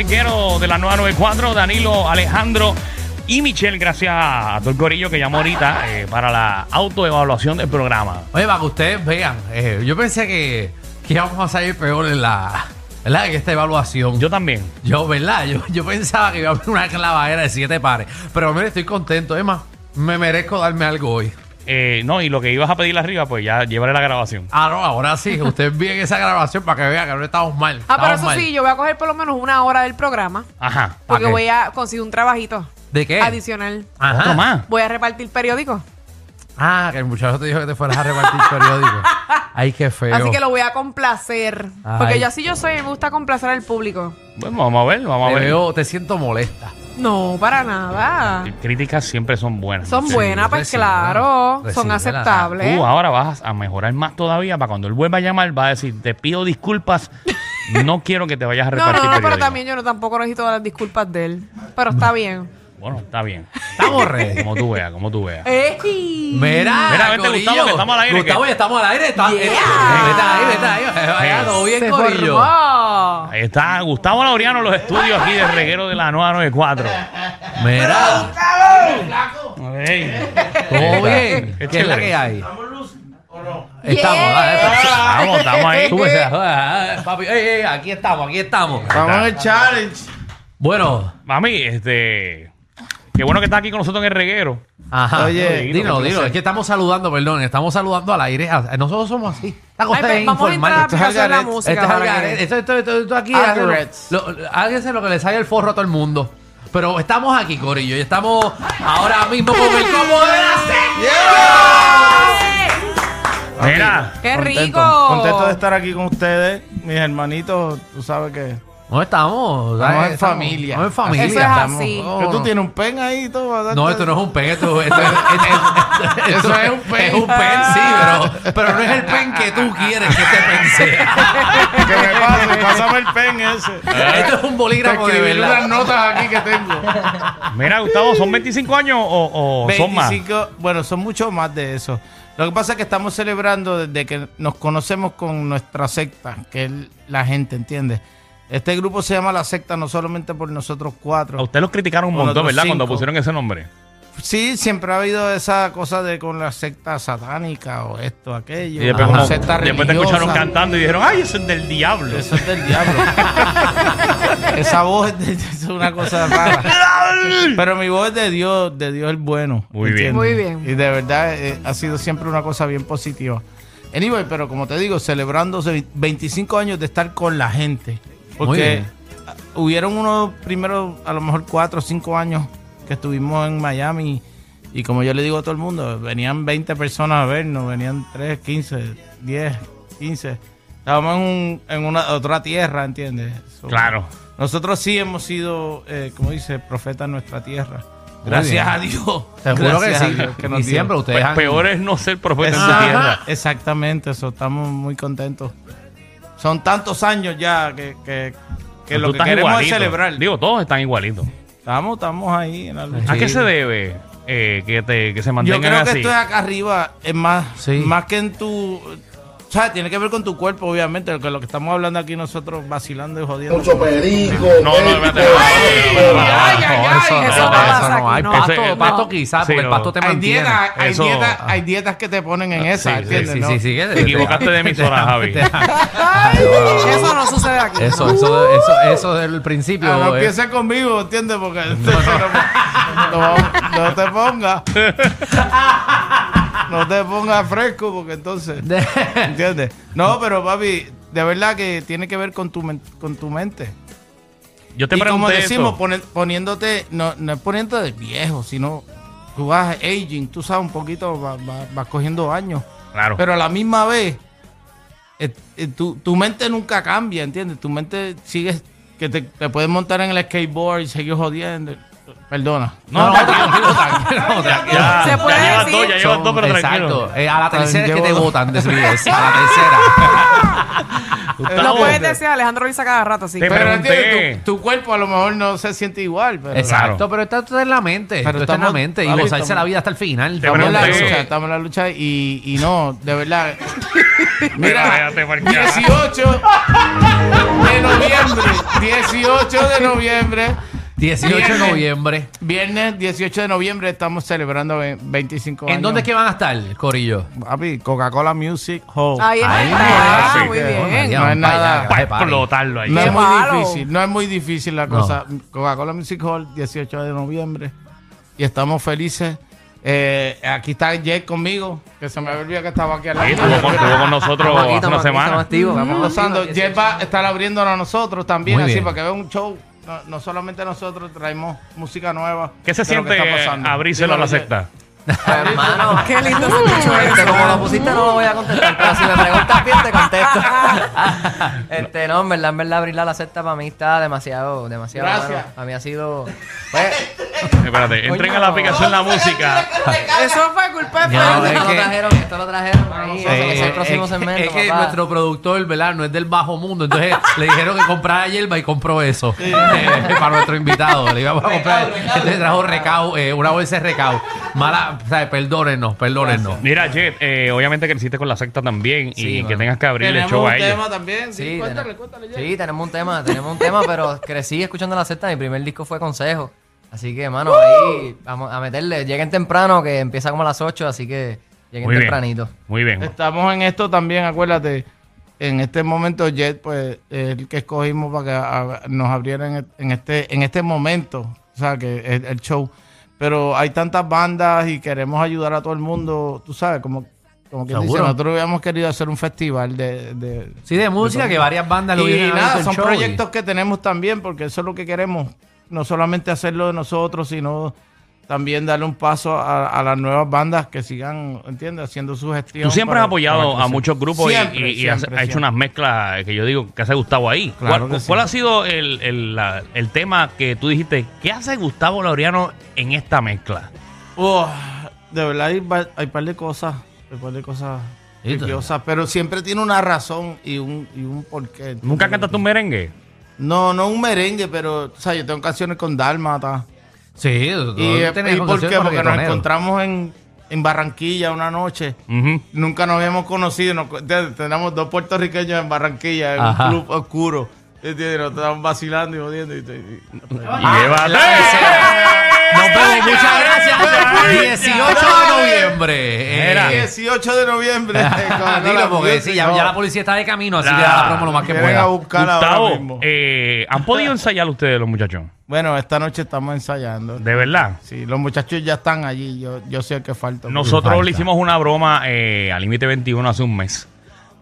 reguero de la 994, Danilo, Alejandro y Michelle, gracias a todo el corillo que llamó ahorita eh, para la autoevaluación del programa. Oye, para que ustedes vean, eh, yo pensé que, que íbamos a salir peor en la ¿verdad? en esta evaluación. Yo también. Yo, ¿verdad? Yo, yo pensaba que iba a haber una clavadera de siete pares. Pero mire, estoy contento. Es más, me merezco darme algo hoy. Eh, no, y lo que ibas a pedir arriba, pues ya llevaré la grabación. Ah, no, ahora sí. Ustedes bien esa grabación para que vean que no estamos mal. Ah, pero eso mal. sí, yo voy a coger por lo menos una hora del programa. Ajá. Porque qué? voy a conseguir un trabajito ¿De qué? adicional. Ajá. Otro más. Voy a repartir periódicos. Ah, que el muchacho te dijo que te fueras a repartir periódico. Ay, qué feo. Así que lo voy a complacer. Ay. Porque yo así yo soy, me gusta complacer al público. Bueno, vamos a ver, vamos a Te ver. veo, te siento molesta. No, para nada. Críticas siempre son buenas. Son Sí, buenas, pues claro. Son aceptables. Tú ahora vas a mejorar más todavía para cuando él vuelva a llamar, va a decir, te pido disculpas, no quiero que te vayas a no, repartir no, no, pero periódico". también yo no tampoco necesito las disculpas de él. Pero está bien. Bueno, está bien. Estamos ready. Como tú veas, como tú veas. ¡Ey! Mira, Mira, vente, Corillo. Gustavo, que estamos al aire, Gustavo, que- ya estamos al aire. Está, Yeah. eh, vete ahí, vete ahí. Vaya, todo bien, Se Corillo. formó. Ahí está Gustavo Laureano en los estudios aquí de reguero de la 994. Mira, Ey. todo bien. Qué ¿Qué es la que hay? Estamos, dale, Vamos, estamos ahí. Súbese, ah, ah, papi. Ey, ey, aquí estamos, aquí estamos. Vamos en el challenge. Bueno, Mami, este. Qué bueno que estás aquí con nosotros en el reguero. ajá. Oye, qué dino. placer. Es que estamos saludando, perdón. Estamos saludando al aire. Ah, Nosotros somos así. La cosa Ay, pues, es vamos a entrar a la. Esto es aplicación de la Algaret. música. Esto es para que- Algaret. Esto, esto, esto, esto aquí. Algarets. háganlo- lo- Háganse lo que les salga el forro a todo el mundo. Pero estamos aquí, Corillo. Y estamos ahora mismo con el combo de la Mira, ¡Qué Contento, rico! Contento de estar aquí con ustedes, mis hermanitos. Tú sabes que. No estamos. Estamos en Estamos- familia. Estamos en familia. Eso es estamos- así. Oh, que tú no. tienes un pen ahí y todo. No, esto no es un pen, esto, esto es, es- es- Eso es un pen. Es un pen, sí, pero, pero no es el pen que tú quieres que este pen sea. Que me pase, pásame el pen ese. Esto es un Te bolígrafo de escribí unas verdad. notas aquí que tengo. mira, Gustavo, ¿son 25 años o, o son más? 25, bueno, son mucho más de eso. Lo que pasa es que estamos celebrando desde que nos conocemos con nuestra secta, que es la gente, ¿entiendes? Este grupo se llama La Secta no solamente por nosotros A cuatro. usted los criticaron un montón, ¿verdad? Cuando pusieron ese nombre. Sí, siempre ha habido esa cosa de con la secta satánica o esto, aquello. Y después, la como- secta después te escucharon cantando y dijeron, ¡ay, eso es del diablo! Eso es del diablo. Esa voz es, de- es una cosa rara. Pero mi voz es de Dios, de Dios el bueno. Muy bien. Muy bien. Y de verdad eh, ha sido siempre una cosa bien positiva. Anyway, pero como te digo, celebrándose 25 años de estar con la gente. Porque hubieron unos primeros, a lo mejor 4 o 5 años que estuvimos en Miami. Y como yo le digo a todo el mundo, venían 20 personas a vernos, venían 3, 15, 10, 15. Estábamos en, un- en una otra tierra, ¿entiendes? So, Claro. Nosotros sí hemos sido, eh, como dice, profeta en nuestra tierra. Gracias a Dios. Seguro que sí. Dios que nos y siempre ustedes Pe- han... peor es no ser profeta en tu Ajá, tierra. Exactamente, eso. Estamos muy contentos. Son tantos años ya que, que, que lo que queremos igualito. es celebrar. Digo, todos están igualitos. Estamos, estamos ahí en la lucha. ¿A qué se debe eh, que, te, que se Yo mantengan creo que así? esto es acá arriba, es más, Sí. más que en tu... O sea, tiene que ver con tu cuerpo, obviamente, que lo que estamos hablando aquí nosotros vacilando y jodiendo. Mucho perico. No, no, espérate. ay, ay, no, eso no eso pasa no. aquí, Hay no. pasto, pasto no. quizás, Sí, porque el no. pasto te hay mantiene. dietas, hay, Eso- dietas, hay dietas que te ponen en esa, sí, ¿entiendes? Sí, no? sí, sí. Te equivocaste de emisora, Javi. Eso no sucede aquí. Eso, eso, eso, eso del principio. Ah, no eh. empieces conmigo, ¿entiendes? Porque no, no, no te pongas. No te pongas fresco, porque entonces. De- ¿Entiendes? No, pero papi, de verdad que tiene que ver con tu, con tu mente. Yo te y como pregunté decimos, eso. poner- poniéndote, no, no es poniéndote de viejo, sino tú vas aging, tú sabes, un poquito, vas, vas- vas cogiendo años. Claro. Pero a la misma vez, eh, eh, tu, tu mente nunca cambia, ¿entiendes? Tu mente sigue, que te, te puedes montar en el skateboard y seguir jodiendo. Perdona. No, no, tranquilo, tranquilo, tranquilo. ya, Se puede ya llevas decir. dos, ya llevas dos, pero tranquilo. Exacto. Eh, a la tercera es que te votan de SBS. A la tercera. Lo puedes decir, Alejandro lo cada rato. Te que- Pero pregunté. entiendes, tu, tu cuerpo a lo mejor no se siente igual. Pero Exacto, Claro. pero está todo en la mente. Pero Pero está en la estamos- mente. Y papi, gozarse estamos- la vida hasta el final. Te Estamos en la pregunté. lucha, estamos en la lucha y, y no, de verdad. Mira, Espérate, porque- 18 de noviembre, 18 de noviembre, 18 de noviembre. viernes 18 de noviembre estamos celebrando ve- 25 años. ¿En dónde es que van a estar, Corillo? Papi, Coca-Cola Music Hall. Ahí Ahí está. está, Ah, sí, muy que- bien. No es nada. allá, Para explotarlo ahí. No es muy malo. difícil, no es muy difícil la No. cosa. Coca-Cola Music Hall, 18 de noviembre. Y estamos felices. Eh, aquí está Jet conmigo, que se me había olvidado que estaba aquí al Ahí lado. estuvo con, estuvo con nosotros Estamos aquí, hace una estamos aquí, semana. estamos activos, Estamos estamos gozando. Jet va a estar abriéndonos a nosotros también, Muy así bien. para que vea un show. No, no solamente nosotros traemos música nueva. ¿Qué se siente abrírselo a la secta? Hermano, Qué lindo se escuchó este, como lo pusiste no lo voy a contestar, pero si me preguntas bien te contesto. este, no, en verdad, en verdad abrir la secta para mí está demasiado, demasiado Gracias. mano. A mí ha sido, pues, Espérate, entren a la aplicación La Música. Eso fue culpa de No, esto que- lo trajeron, esto lo trajeron ahí, es el próximo es, segmento, es que papá. nuestro productor, ¿verdad? No es del bajo mundo. Entonces le dijeron que comprara hierba y compró eso. Eh, para nuestro invitado. Le íbamos a comprar. Entonces trajo recao, eh, una bolsa de recao. Mala, o sea, perdónennos, perdónennos. Mira, Jet, eh, obviamente creciste con la secta también Sí, y que mano. tengas que abrirle Tenemos show un a ellos. tema también. Sí, Sí, cuéntale, tenemos- cuéntale, Jet. sí, tenemos un tema, tenemos un tema, pero crecí escuchando la secta. Mi primer disco fue Consejo. Así que, mano, ahí vamos a meterle. Lleguen temprano, que empieza como a las 8, así que lleguen Muy bien. tempranito. Muy bien. Estamos en esto también, acuérdate. En este momento, Jet, pues, es el que escogimos para que a- nos abrieran en, este, en este momento, o sea, que el show. Pero hay tantas bandas y queremos ayudar a todo el mundo, tú sabes, como, como que dice, nosotros habíamos querido hacer un festival de... de Sí, de música, que varias bandas lo y nada, son y- proyectos que tenemos también, porque eso es lo que queremos. No solamente hacerlo de nosotros, sino también darle un paso a, a las nuevas bandas que sigan, ¿entiendes? Haciendo su gestión. Tú siempre para- has apoyado a muchos grupos y- Siempre, y, y has, ha hecho unas mezclas que yo digo que hace Gustavo ahí. Claro ¿Cuál, ha sido el, el, la- el tema que tú dijiste? ¿Qué hace Gustavo Laureano en esta mezcla? Oh, de verdad hay, hay par de cosas, hay par de cosas pero siempre tiene una razón y un, y un porqué. ¿Nunca cantaste un merengue? No, no un merengue, pero, o sea, yo tengo canciones con Dálmata. Sí, ¿Y, ¿y por qué? Porque nos encontramos en, en Barranquilla una noche. Nunca nos habíamos conocido. nos- te- tenemos dos puertorriqueños en Barranquilla, en Ajá. un club oscuro. ¿Entiendes? Nos estábamos vacilando y jodiendo. Y, y- y-. Nos vemos, muchas gracias. 18 de noviembre. Eh, 18 de noviembre. Dilo, porque sí, ya, la policía está de camino, así que da la promo lo más que Vienen a pueda. buscar ahora Gustavo, mismo. eh, ¿han podido ensayar ustedes los muchachos? Bueno, esta noche estamos ensayando. ¿De verdad? Sí, los muchachos ya están allí. Yo, yo sé que falta. Nosotros falta. le hicimos una broma eh, al Límite 21 hace un mes,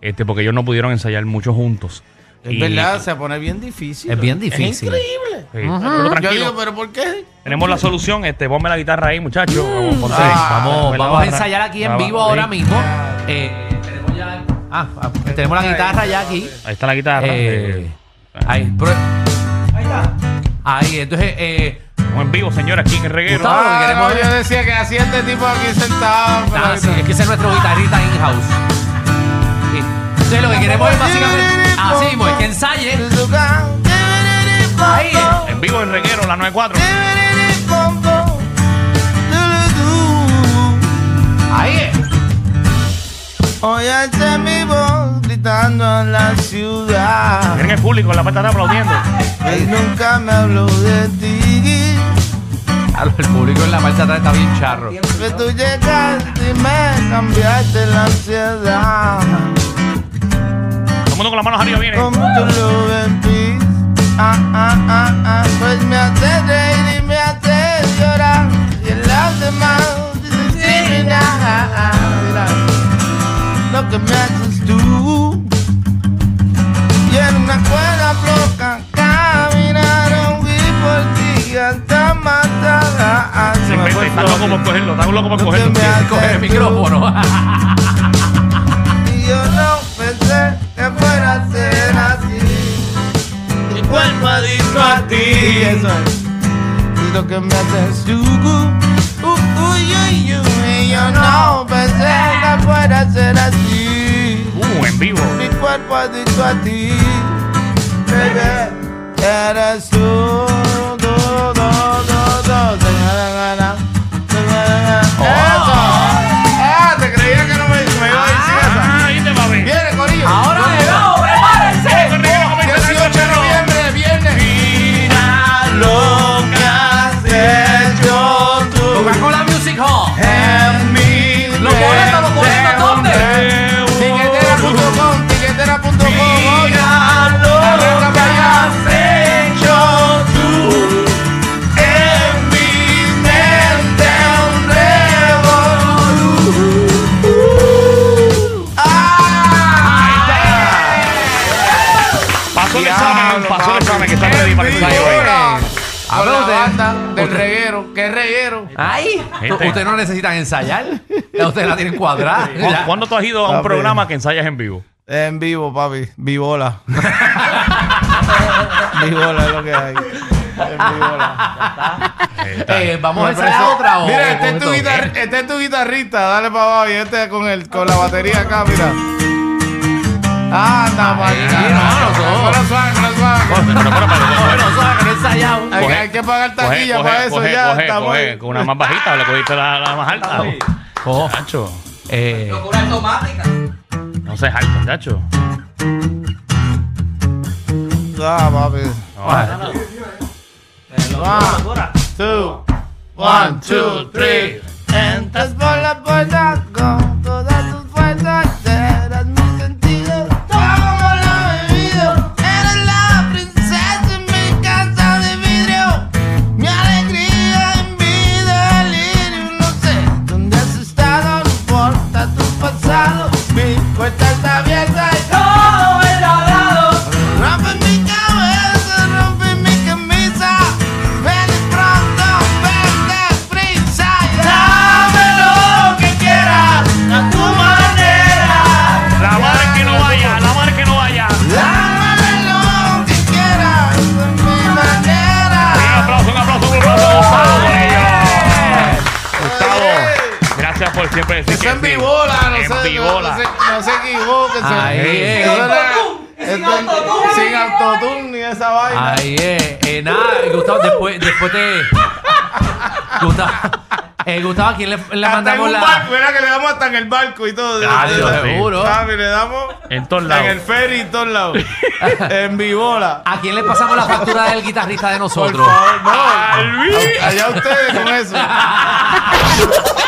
este, porque ellos no pudieron ensayar mucho juntos. Es Y- verdad, se pone bien difícil. Es bien difícil. Es increíble. Sí, pero Yo tranquilo. digo, ¿pero por qué? Tenemos la solución, este, ponme la guitarra ahí, muchachos. Vamos, ponte- Ah, Vamos, ponme la vamos a barra. ensayar aquí en La vivo barra, ahora sí. mismo. Eh, tenemos ya. Ah, ah, tenemos la guitarra ya aquí. Ahí está la guitarra. Eh, eh, ahí, pro- ahí está. Ahí, entonces, eh, Estamos en vivo, señores, aquí en el reguero. Gustavo, Ah, queremos no, yo decía que hacía este tipo aquí sentado. pero ah, sí, es que ese es nuestro guitarrista in-house. Sí. Entonces, lo que queremos es básicamente. Así mismo, es que ensaye. Ahí. En vivo en reguero, la 94. Ahí es. Oye, mi voz gritando en la ciudad. Miren el público, la parte está aplaudiendo. Él nunca me habló de ti. Claro, El público en la de atrás está bien charro. Que tú llegaste y me cambiaste la ansiedad. Todo el mundo con las manos arriba viene. Con mucho love and peace. Ah, ah, ah, ah. Pues me hace reír y me hace llorar. Y en las demás discriminar. Mira, Lo que me haces tú. Y en una cuerda floja caminaron y por ti hasta matar. Está loco por cogerlo, está loco por cogerlo. me haces Coge el micrófono. Mi cuerpo adicto a ti. Eso es. Lo que me haces tú. Uh, uy, uy, uy. Y yo no pensé que fuera a ser así. Uh, en vivo. Mi cuerpo dicho a ti. Baby, eres tú, Pasó el examen, pasó el papi. examen que está ready para que se Con la usted- banda del usted- reguero. ¿Qué reguero? Ay, Gente. ustedes no necesitan ensayar. Ya ustedes la tienen cuadrada. ¿Cu- Ya. ¿Cuándo tú has ido a un Papi. programa que ensayas en vivo? En vivo, papi. Vivola. Vivola es lo que hay. En vivola. Eh, vamos a ensayar otra o Mira, este con es, tu esto? guitar- este es tu guitarrista. Dale para abajo y este con, el, con la batería acá, mira. Anda, no he ensayado. Hay, que pagar taquilla para eso coge, ya. coge, con una más bajita, le cogiste la, la más alta. Oh, Chacho, eh, no seas alto, chacho. Ah, papi. Ah, One, two, one, two, three. Entras por la puerta con Mi puerta está abierta siempre decir Eso que en sí. vivola, no En se, no, vivola. no se, no se equivoquen. Ahí es. Eso era- esto- Sin autotune ni esa vaina. ahí es. Eh, nada, Gustavo, después, después te. Gustavo, eh, Gustavo, ¿a quién le, le Hasta en mandamos un la. barco, mira que le damos hasta en el barco y todo. Ah, De- Dios de- mío. seguro. Papi, le damos En todos lados. en el ferry en todos lados. en vivola. ¿A quién le pasamos la factura del guitarrista de Por nosotros? favor, no. ¡A Luis! Allá ustedes con eso.